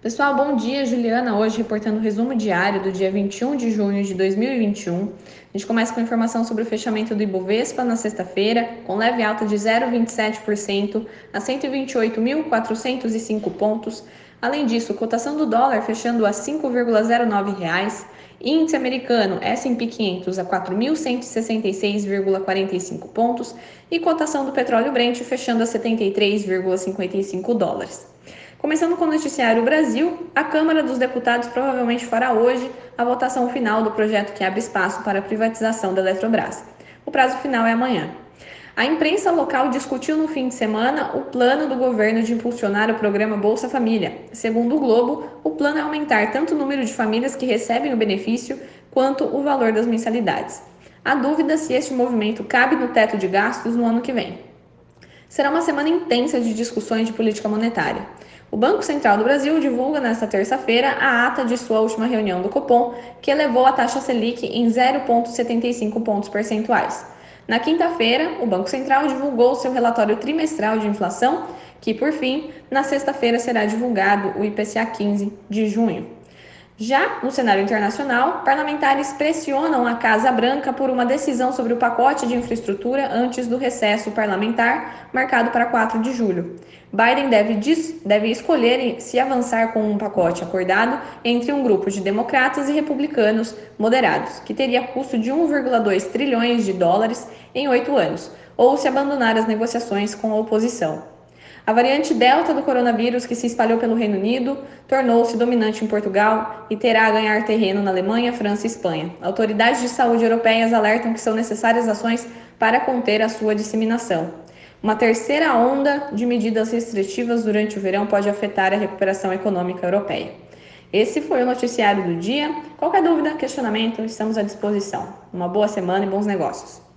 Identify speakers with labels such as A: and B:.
A: Pessoal, bom dia. Juliana hoje reportando o resumo diário do dia 21 de junho de 2021. A gente começa com informação sobre o fechamento do Ibovespa na sexta-feira, com leve alta de 0,27% a 128.405 pontos. Além disso, cotação do dólar fechando a 5,09 reais, índice americano S&P 500 a 4.166,45 pontos e cotação do petróleo Brent fechando a 73,55 dólares. Começando com o Noticiário Brasil, a Câmara dos Deputados provavelmente fará hoje a votação final do projeto que abre espaço para a privatização da Eletrobras. O prazo final é amanhã. A imprensa local discutiu no fim de semana o plano do governo de impulsionar o programa Bolsa Família. Segundo o Globo, o plano é aumentar tanto o número de famílias que recebem o benefício quanto o valor das mensalidades. Há dúvida se este movimento cabe no teto de gastos no ano que vem. Será uma semana intensa de discussões de política monetária. O Banco Central do Brasil divulga nesta terça-feira a ata de sua última reunião do Copom, que elevou a taxa Selic em 0,75 pontos percentuais. Na quinta-feira, o Banco Central divulgou seu relatório trimestral de inflação, que, por fim, na sexta-feira será divulgado o IPCA 15 de junho. Já no cenário internacional, parlamentares pressionam a Casa Branca por uma decisão sobre o pacote de infraestrutura antes do recesso parlamentar, marcado para 4 de julho. Biden deve, deve escolher se avançar com um pacote acordado entre um grupo de democratas e republicanos moderados, que teria custo de 1,2 trilhões de dólares em oito anos, ou se abandonar as negociações com a oposição. A variante Delta do coronavírus, que se espalhou pelo Reino Unido, tornou-se dominante em Portugal e terá a ganhar terreno na Alemanha, França e Espanha. Autoridades de saúde europeias alertam que são necessárias ações para conter a sua disseminação. Uma terceira onda de medidas restritivas durante o verão pode afetar a recuperação econômica europeia. Esse foi o noticiário do dia. Qualquer dúvida, questionamento, estamos à disposição. Uma boa semana e bons negócios.